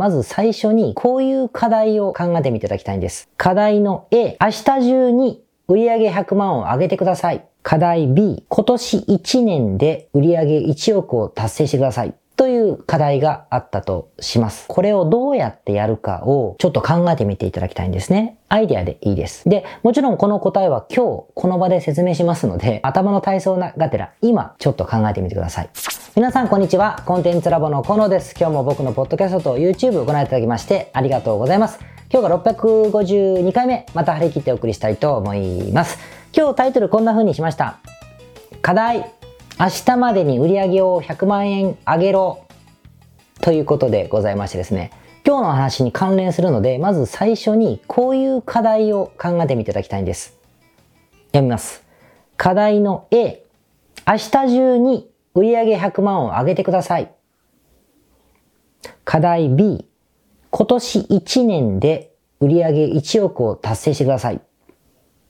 まず最初にこういう課題を考えてみていただきたいんです。課題の A、明日中に売上100万を上げてください。課題 B、今年1年で売上1億を達成してください。という課題があったとします。これをどうやってやるかをちょっと考えてみていただきたいんですね。アイデアでいいです。で、もちろんこの答えは今日この場で説明しますので、頭の体操ながてら今ちょっと考えてみてください。皆さんこんにちは。コンテンツラボのコノです。今日も僕のポッドキャストと YouTube をご覧いただきましてありがとうございます。今日が652回目、また張り切ってお送りしたいと思います。今日タイトルこんな風にしました。課題明日までに売り上げを100万円上げろということでございましてですね、今日の話に関連するので、まず最初にこういう課題を考えてみていただきたいんです。読みます。課題の A、明日中に売り上げ100万を上げてください。課題 B、今年1年で売上1億を達成してください。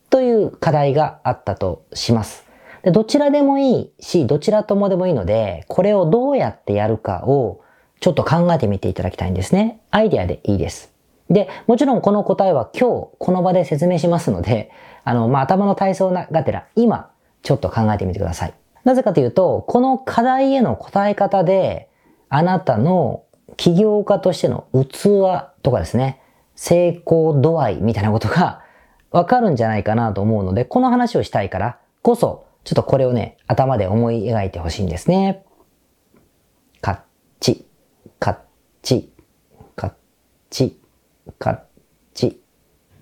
という課題があったとします。でどちらでもいいし、どちらともでもいいので、これをどうやってやるかをちょっと考えてみていただきたいんですね。アイデアでいいです。で、もちろんこの答えは今日この場で説明しますので、あの、まあ、頭の体操がてら今ちょっと考えてみてください。なぜかというと、この課題への答え方で、あなたの起業家としての器とかですね、成功度合いみたいなことがわかるんじゃないかなと思うので、この話をしたいからこそ、ちょっとこれをね、頭で思い描いてほしいんですね。カッチ、カッチ、カッチ、カッチ、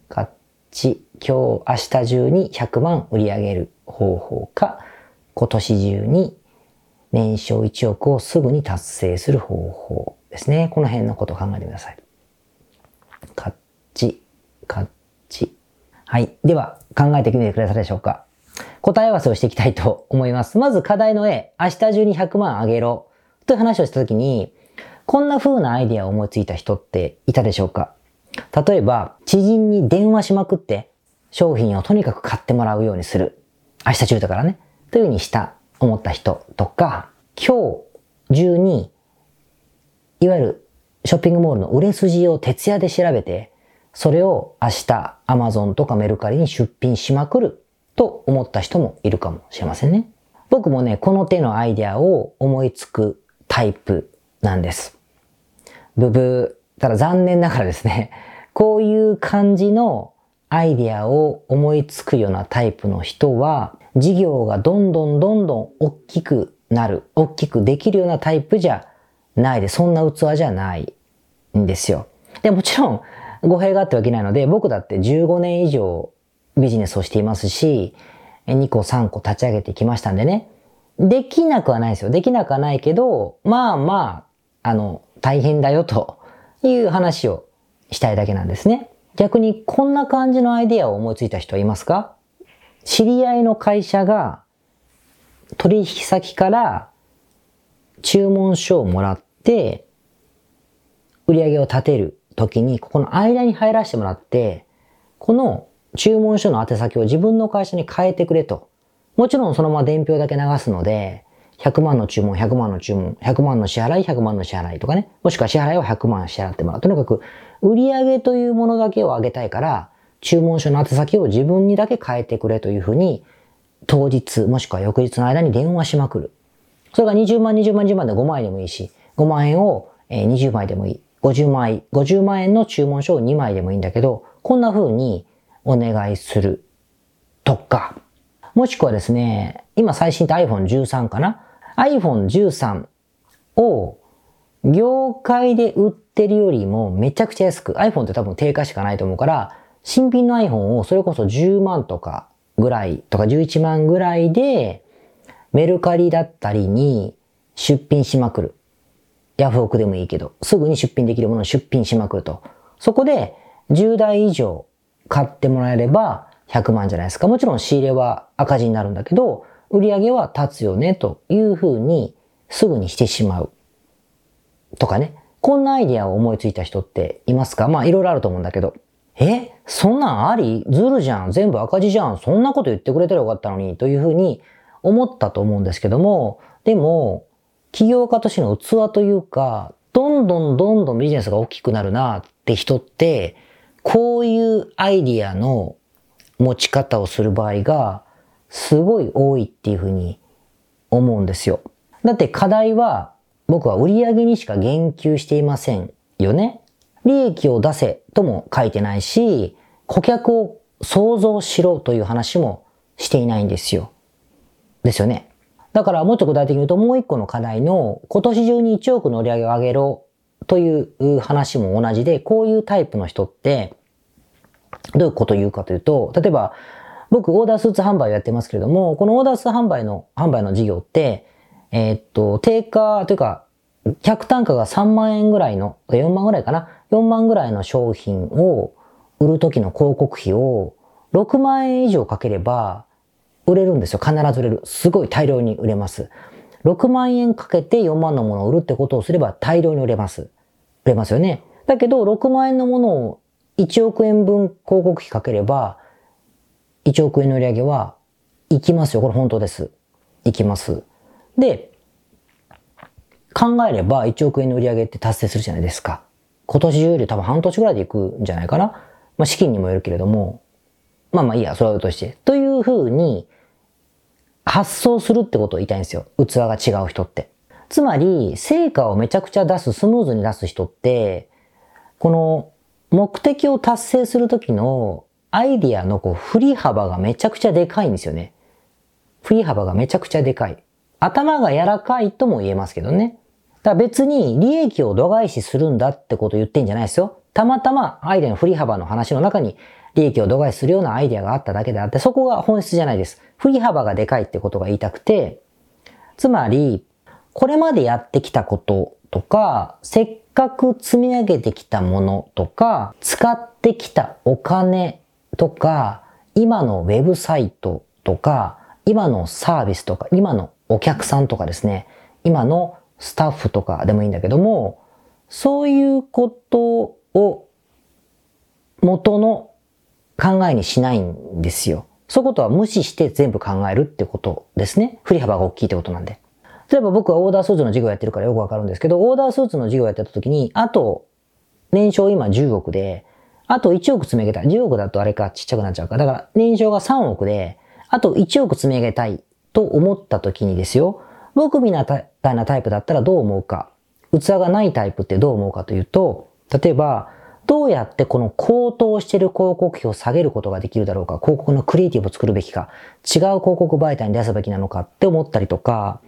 カッチ。今日、明日中に100万売り上げる方法か、今年中に年商1億をすぐに達成する方法ですね。この辺のことを考えてください。カッチ、カッチ。はい。では、考えてみてくださいでしょうか。答え合わせをしていきたいと思います。まず課題の A、明日中に100万あげろという話をしたときに、こんな風なアイディアを思いついた人っていたでしょうか？例えば、知人に電話しまくって商品をとにかく買ってもらうようにする。明日中だからね。という風にした、思った人とか、今日中に、いわゆるショッピングモールの売れ筋を徹夜で調べて、それを明日 Amazon とかメルカリに出品しまくると思った人もいるかもしれませんね。僕もね、この手のアイデアを思いつくタイプなんです。ブブー。ただ残念ながらですね、こういう感じのアイデアを思いつくようなタイプの人は、事業がどんどんどんどん大きくなる、大きくできるようなタイプじゃないで、そんな器じゃないんですよ。で、もちろん、語弊があってはいけないので、僕だって15年以上ビジネスをしていますし、2個3個立ち上げてきましたんでね。できなくはないですよ。できなくはないけど、まあまあ、あの、大変だよという話をしたいだけなんですね。逆にこんな感じのアイデアを思いついた人はいますか？知り合いの会社が取引先から注文書をもらって売り上げを立てるときにここの間に入らせてもらってこの注文書の宛先を自分の会社に変えてくれと。もちろんそのまま伝票だけ流すので、100万の注文、100万の注文、100万の支払い、100万の支払いとかね。もしくは支払いを100万支払ってもらう。とにかく、売上というものだけを上げたいから、注文書の宛先を自分にだけ変えてくれというふうに、当日、もしくは翌日の間に電話しまくる。それが20万、20万、20万で5万円でもいいし、5万円を20枚でもいい。50万円、50万円の注文書を2枚でもいいんだけど、こんな風にお願いするとか、もしくはですね、今最新って iPhone13 かな ?iPhone13 を業界で売ってるよりもめちゃくちゃ安く、iPhone って多分定価しかないと思うから、新品の iPhone をそれこそ10万とかぐらいとか11万ぐらいでメルカリだったりに出品しまくる。ヤフオクでもいいけど、すぐに出品できるものを出品しまくると。そこで10台以上買ってもらえれば100万じゃないですか。もちろん仕入れは赤字になるんだけど、売り上げは立つよねというふうにすぐにしてしまう。とかね。こんなアイディアを思いついた人っていますか？まあいろいろあると思うんだけど。え？そんなんあり？ずるじゃん。全部赤字じゃん。そんなこと言ってくれたらよかったのに。というふうに思ったと思うんですけども、でも、起業家としての器というか、どんどんどんどんビジネスが大きくなるなって人って、こういうアイディアの持ち方をする場合がすごい多いっていうふうに思うんですよ。だって課題は僕は売上にしか言及していませんよね。利益を出せとも書いてないし、顧客を想像しろという話もしていないんですよ。ですよね。だからもっと具体的に言うともう一個の課題の今年中に1億の売り上げを上げろという話も同じで、こういうタイプの人ってどういうことを言うかというと、例えば僕オーダースーツ販売をやってますけれども、このオーダースーツ販売の、販売の事業って、えー、っと、定価というか、客単価が3万円ぐらいの、4万ぐらいかな ?4 万ぐらいの商品を売るときの広告費を6万円以上かければ売れるんですよ。必ず売れる。すごい大量に売れます。6万円かけて4万のものを売るってことをすれば大量に売れます。れますよね。だけど6万円のものを1億円分広告費かければ1億円の売り上げは行きますよ。これ本当です。行きます。で、考えれば1億円の売り上げって達成するじゃないですか。今年中より多分半年ぐらいで行くんじゃないかな。まあ資金にもよるけれども、まあまあいいや、それはとして。というふうに発想するってことを言いたいんですよ。器が違う人って。つまり、成果をめちゃくちゃ出す、スムーズに出す人って、この目的を達成するときのアイディアのこう振り幅がめちゃくちゃでかいんですよね。振り幅がめちゃくちゃでかい。頭が柔らかいとも言えますけどね。だから別に利益を度外視するんだってこと言ってんじゃないですよ。たまたまアイデアの振り幅の話の中に利益を度外視するようなアイデアがあっただけであって、そこが本質じゃないです。振り幅がでかいってことが言いたくて、つまり、これまでやってきたこととか、せっかく積み上げてきたものとか、使ってきたお金とか、今のウェブサイトとか、今のサービスとか、今のお客さんとかですね、今のスタッフとかでもいいんだけども、そういうことを元の考えにしないんですよ。そういうことは無視して全部考えるってことですね。振り幅が大きいってことなんで。例えば僕はオーダースーツの授業やってるからよくわかるんですけど、オーダースーツの授業やってた時に、あと、年商今10億で、あと1億積み上げたい。10億だとあれかちっちゃくなっちゃうか。だから年商が3億で、あと1億積み上げたいと思った時にですよ。僕みたいなタイプだったらどう思うか。器がないタイプってどう思うかというと、例えば、どうやってこの高騰している広告費を下げることができるだろうか、広告のクリエイティブを作るべきか、違う広告媒体に出すべきなのかって思ったりとか、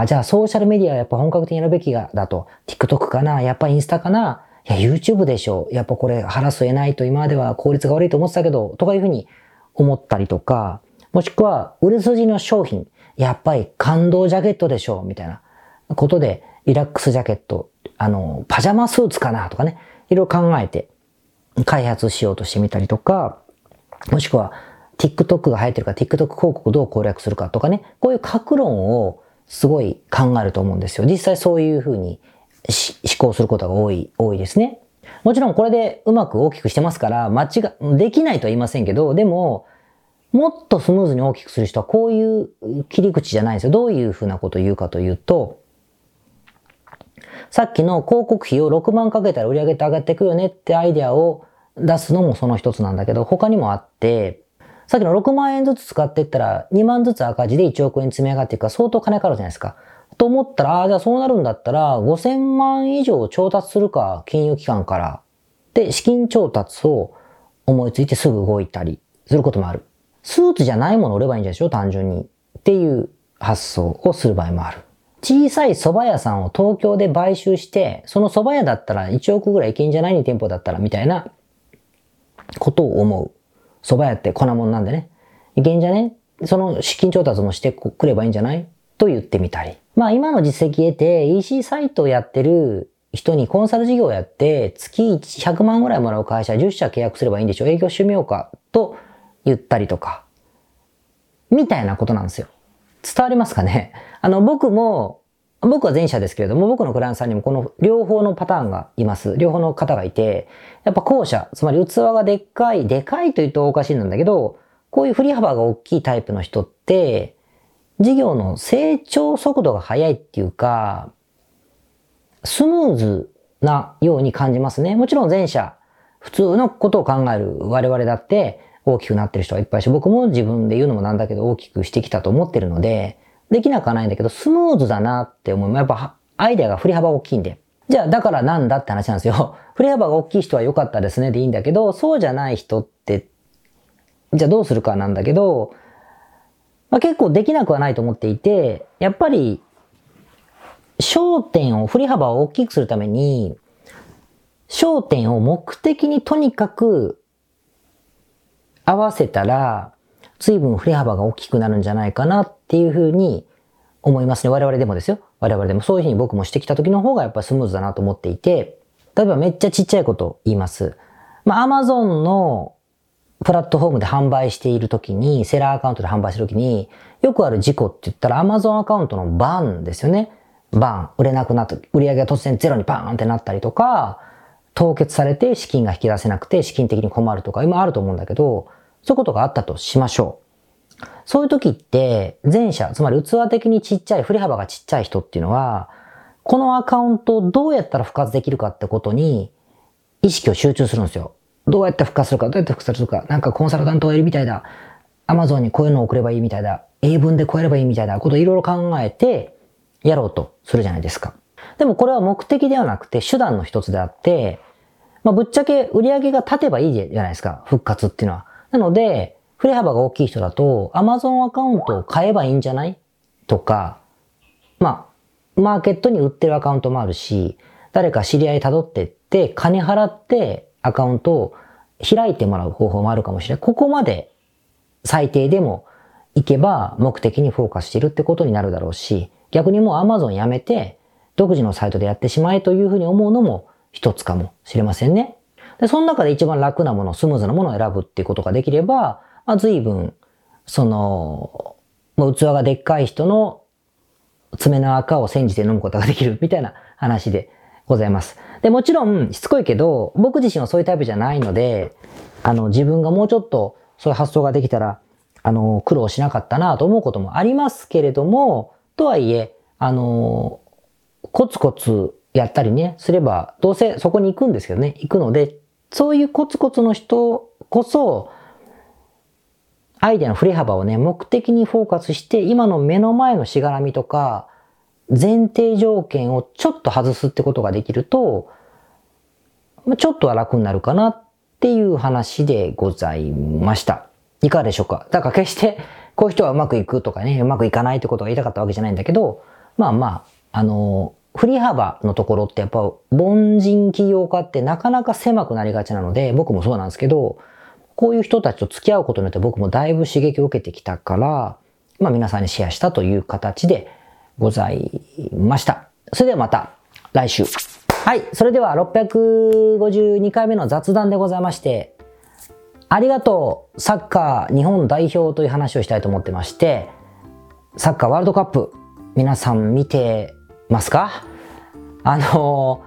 あ、じゃあソーシャルメディアはやっぱ本格的にやるべきだと、TikTok かな、やっぱインスタかな、いや、YouTube でしょ。やっぱこれ腹据えないと今までは効率が悪いと思ってたけど、とかいうふうに思ったりとか、もしくは、売れ筋の商品、やっぱり感動ジャケットでしょ、みたいな。ことで、リラックスジャケット、あの、パジャマスーツかなとかね、いろいろ考えて開発しようとしてみたりとか、もしくは TikTok が流行ってるから TikTok 広告どう攻略するかとかね、こういう格論をすごい考えると思うんですよ。実際そういうふうに思考することが多い、多いですね。もちろんこれでうまく大きくしてますから、間違、できないとは言いませんけど、でも、もっとスムーズに大きくする人はこういう切り口じゃないんですよ。どういうふうなことを言うかというと、さっきの広告費を6万かけたら売り上げって上がっていくよねってアイデアを出すのもその一つなんだけど、他にもあって、さっきの6万円ずつ使っていったら2万ずつ赤字で1億円積み上がっていくから相当金かかるじゃないですか。と思ったら、ああ、じゃあそうなるんだったら、5000万以上調達するか、金融機関から。で、資金調達を思いついてすぐ動いたりすることもある。スーツじゃないもの売ればいいんでしょ？単純に。っていう発想をする場合もある。小さい蕎麦屋さんを東京で買収して、その蕎麦屋だったら1億ぐらいいけんじゃない？に店舗だったらみたいなことを思う。蕎麦屋って粉もんなんでね。いけんじゃね？その資金調達もしてくればいいんじゃない？と言ってみたり。まあ今の実績得て EC サイトをやってる人にコンサル事業をやって月100万ぐらいもらう会社10社契約すればいいんでしょ？営業してみようかと言ったりとか。みたいなことなんですよ。伝わりますかね？あの僕も僕は前者ですけれども、僕のクライアントさんにもこの両方のパターンがいます。両方の方がいて、やっぱ後者、つまり器がでっかい、でかいと言うとおかしいんだけど、こういう振り幅が大きいタイプの人って、事業の成長速度が速いっていうか、スムーズなように感じますね。もちろん前者、普通のことを考える我々だって大きくなってる人はいっぱいし、僕も自分で言うのもなんだけど大きくしてきたと思ってるので、できなくはないんだけど、スムーズだなって思う。やっぱアイデアが振り幅大きいんで。じゃあ、だからなんだって話なんですよ。振り幅が大きい人は良かったですねでいいんだけど、そうじゃない人って、じゃあどうするかなんだけど、まあ、結構できなくはないと思っていて、やっぱり、焦点を、振り幅を大きくするために、焦点を目的にとにかく合わせたら、随分振れ幅が大きくなるんじゃないかなっっていうふうに思いますね。我々でもですよ。我々でもそういうふうに僕もしてきた時の方がやっぱスムーズだなと思っていて、例えばめっちゃちっちゃいこと言います。まあ、Amazon のプラットフォームで販売している時に、セラーアカウントで販売してる時に、よくある事故って言ったら Amazon アカウントのバンですよね。バン。売れなくなった、売り上げが突然ゼロにバーンってなったりとか、凍結されて資金が引き出せなくて資金的に困るとか今あると思うんだけど、そういうことがあったとしましょう。そういう時って、前者、つまり器的にちっちゃい、振り幅がちっちゃい人っていうのは、このアカウントをどうやったら復活できるかってことに意識を集中するんですよ。どうやって復活するか、どうやって復活するか、なんかコンサルタントがいるみたいだ。アマゾンにこういうのを送ればいいみたいだ。英文でこうやればいいみたいなことをいろいろ考えてやろうとするじゃないですか。でもこれは目的ではなくて手段の一つであって、まあ、ぶっちゃけ売り上げが立てばいいじゃないですか。復活っていうのは。なので、振れ幅が大きい人だと、Amazon アカウントを買えばいいんじゃない？とか、まあ、マーケットに売ってるアカウントもあるし、誰か知り合い辿ってって、金払ってアカウントを開いてもらう方法もあるかもしれない。ここまで最低でも行けば目的にフォーカスしてるってことになるだろうし、逆にもう Amazon やめて独自のサイトでやってしまえというふうに思うのも一つかもしれませんね。で、その中で一番楽なもの、スムーズなものを選ぶっていうことができれば、まあ、随分、その、もう器がでっかい人の爪の赤を煎じて飲むことができるみたいな話でございます。で、もちろんしつこいけど、僕自身はそういうタイプじゃないので、あの、自分がもうちょっとそういう発想ができたら、あの、苦労しなかったなと思うこともありますけれども、とはいえ、あの、コツコツやったりね、すれば、どうせそこに行くんですけどね、行くので、そういうコツコツの人こそ、アイデアの振り幅をね、目的にフォーカスして、今の目の前のしがらみとか、前提条件をちょっと外すってことができると、ちょっとは楽になるかなっていう話でございました。いかがでしょうか？だから決して、こういう人はうまくいくとかね、うまくいかないってことが言いたかったわけじゃないんだけど、まあまあ、あの振り幅のところってやっぱ凡人起業家ってなかなか狭くなりがちなので、僕もそうなんですけど、こういう人たちと付き合うことによって僕もだいぶ刺激を受けてきたから、まあ皆さんにシェアしたという形でございました。それではまた来週。はい。それでは652回目の雑談でございまして、ありがとうサッカー日本代表という話をしたいと思ってまして、サッカーワールドカップ皆さん見てますか？あの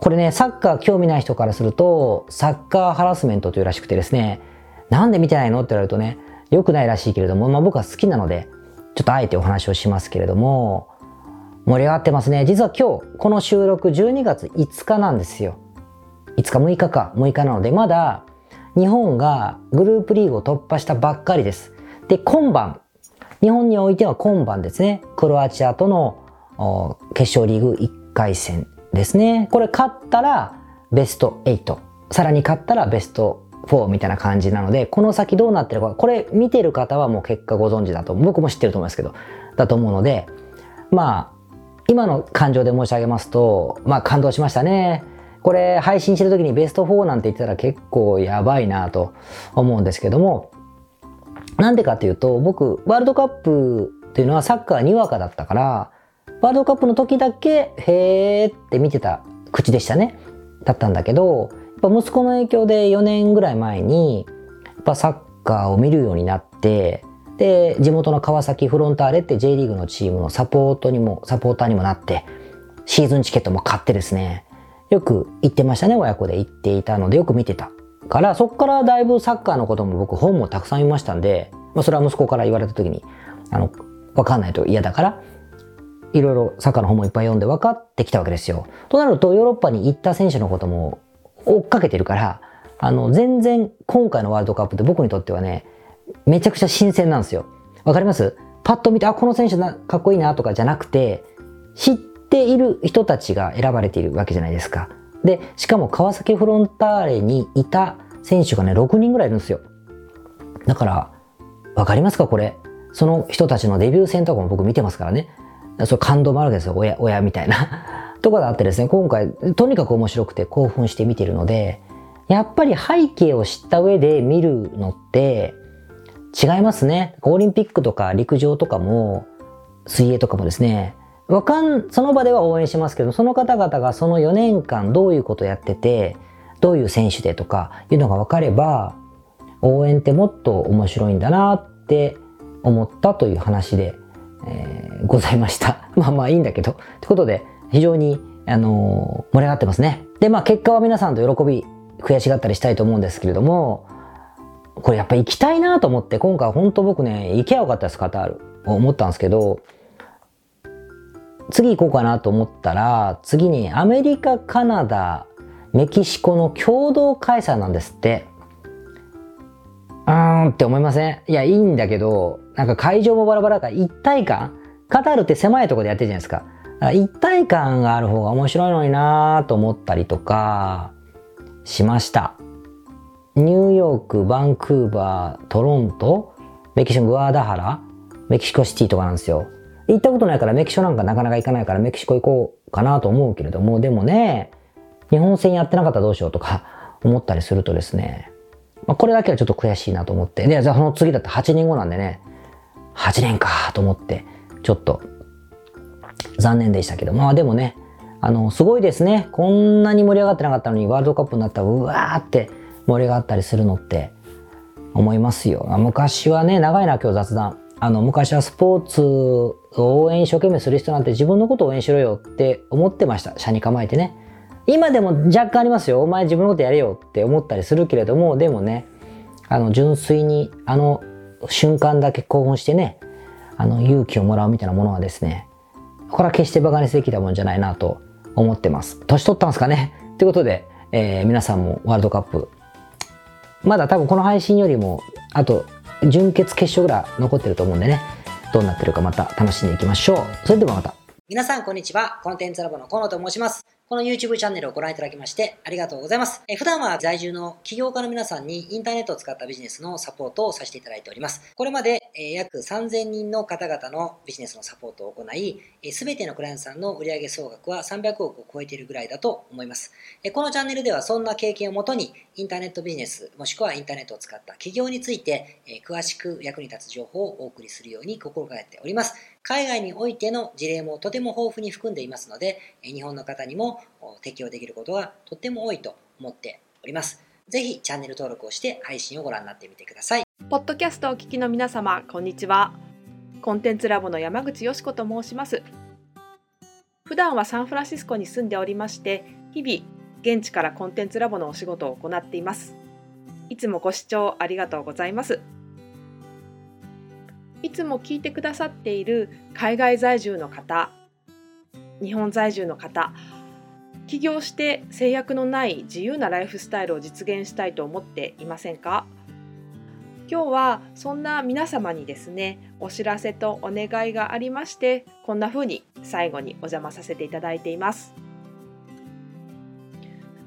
これね、サッカー興味ない人からすると、サッカーハラスメントというらしくてですね、なんで見てないのって言われるとね、良くないらしいけれども、まあ僕は好きなので、ちょっとあえてお話をしますけれども、盛り上がってますね。実は今日、この収録12月5日なんですよ。5日、6日か、6日なので、まだ日本がグループリーグを突破したばっかりです。で、今晩、日本においては今晩ですね、クロアチアとの決勝リーグ1回戦ですね。これ勝ったらベスト8。さらに勝ったらベスト4みたいな感じなので、この先どうなってるか、これ見てる方はもう結果ご存知だと、僕も知ってると思いますけど、だと思うので、まあ、今の感情で申し上げますと、まあ感動しましたね。これ配信してる時にベスト4なんて言ったら結構やばいなと思うんですけども、なんでかっていうと、僕、ワールドカップっていうのはサッカーにわかだったから、ワールドカップの時だけ、へーって見てた口でしたね。だったんだけど、やっぱ息子の影響で4年ぐらい前に、やっぱサッカーを見るようになって、で、地元の川崎フロンターレって J リーグのチームのサポートにも、サポーターにもなって、シーズンチケットも買ってですね、よく行ってましたね、親子で行っていたので、よく見てた。から、そっからだいぶサッカーのことも僕本もたくさん見ましたんで、まあそれは息子から言われた時に、あの、わかんないと嫌だから、いろいろサッカーの本もいっぱい読んで分かってきたわけですよ。となるとヨーロッパに行った選手のことも追っかけてるから、あの、全然今回のワールドカップって僕にとってはね、めちゃくちゃ新鮮なんですよ。わかります？パッと見て、あ、この選手なかっこいいなとかじゃなくて、知っている人たちが選ばれているわけじゃないですか。で、しかも川崎フロンターレにいた選手がね、6人ぐらいいるんですよ。だから、わかりますか？これ。その人たちのデビュー戦とかも僕見てますからね。それ感動もあるわけですよ。親、親みたいな。とかであってですね、今回、とにかく面白くて興奮して見てるので、やっぱり背景を知った上で見るのって違いますね。オリンピックとか陸上とかも、水泳とかもですね、わかん、その場では応援しますけど、その方々がその4年間どういうことやってて、どういう選手でとかいうのが分かれば、応援ってもっと面白いんだなって思ったという話で、えー、ございました。まあまあいいんだけど。ってことで、非常に、あのー、盛り上がってますね。で、まあ結果は皆さんと喜び、悔しがったりしたいと思うんですけれども、これやっぱ行きたいなと思って、今回本当僕ね、行けばよかったです、カタール。思ったんですけど、次行こうかなと思ったら、次にアメリカ、カナダ、メキシコの共同開催なんですって。うーんって思いません？いや、いいんだけど、なんか会場もバラバラだから一体感？カタールって狭いとこでやってるじゃないですか。一体感がある方が面白いのになぁと思ったりとかしました。ニューヨーク、バンクーバー、トロント、メキシコグアダハラ、メキシコシティとかなんですよ。行ったことないからメキシコなんかなかなか行かないからメキシコ行こうかなと思うけれども、でもね、日本戦やってなかったらどうしようとか思ったりするとですね、まあ、これだけはちょっと悔しいなと思って、で、じゃあその次だって8年後なんでね、8年かと思って、ちょっと残念でしたけど、まあでもね、あの、すごいですね。こんなに盛り上がってなかったのに、ワールドカップになったら、うわーって盛り上がったりするのって思いますよ。昔はね、長いな、今日雑談。あの、昔はスポーツを応援一生懸命する人なんて自分のことを応援しろよって思ってました。車に構えてね。今でも若干ありますよ。お前自分のことやれよって思ったりするけれども、でもね、あの、純粋にあの瞬間だけ興奮してね、あの、勇気をもらうみたいなものはですね、これは決して馬鹿にすべきなもんじゃないなと思ってます。年取ったんですかねということで、えー、皆さんもワールドカップ、まだ多分この配信よりも、あと、準決決勝ぐらい残ってると思うんでね、どうなってるかまた楽しんでいきましょう。それではまた。皆さんこんにちは。コンテンツラボの河野と申します。この YouTube チャンネルをご覧いただきましてありがとうございます。え普段は在住の起業家の皆さんにインターネットを使ったビジネスのサポートをさせていただいております。これまでえ約3000人の方々のビジネスのサポートを行い、すべてのクライアントさんの売上総額は300億を超えているぐらいだと思います。えこのチャンネルではそんな経験をもとに、インターネットビジネス、もしくはインターネットを使った企業について、え詳しく役に立つ情報をお送りするように心がけております。海外においての事例もとても豊富に含んでいますので、日本の方にも適用できることがとっても多いと思っております。ぜひチャンネル登録をして配信をご覧になってみてください。ポッドキャストをお聞きの皆様、こんにちは。コンテンツラボの山口よし子と申します。普段はサンフランシスコに住んでおりまして、日々現地からコンテンツラボのお仕事を行っています。いつもご視聴ありがとうございます。いつも聞いてくださっている海外在住の方、日本在住の方、起業して制約のない自由なライフスタイルを実現したいと思っていませんか？今日はそんな皆様にですねお知らせとお願いがありましてこんな風に最後にお邪魔させていただいています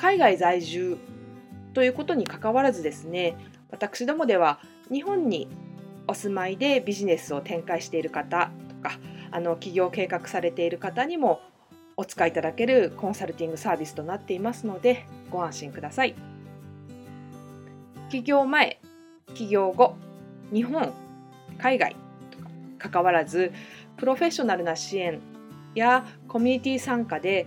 海外在住ということにかかわらずですね私どもでは日本にお住まいでビジネスを展開している方とかあの起業計画されている方にもお使いいただけるコンサルティングサービスとなっていますのでご安心ください。起業前、起業後、日本、海外とか関わらずプロフェッショナルな支援やコミュニティ参加で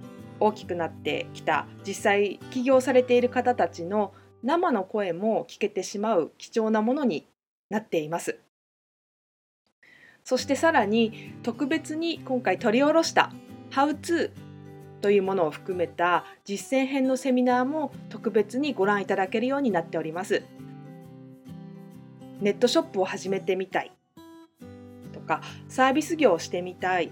大きくなってきた実際起業されている方たちの生の声も聞けてしまう貴重なものになっています。そしてさらに特別に今回取り下ろした「How to」というものを含めた実践編のセミナーも特別にご覧いただけるようになっております。ネットショップを始めてみたいとかサービス業をしてみたい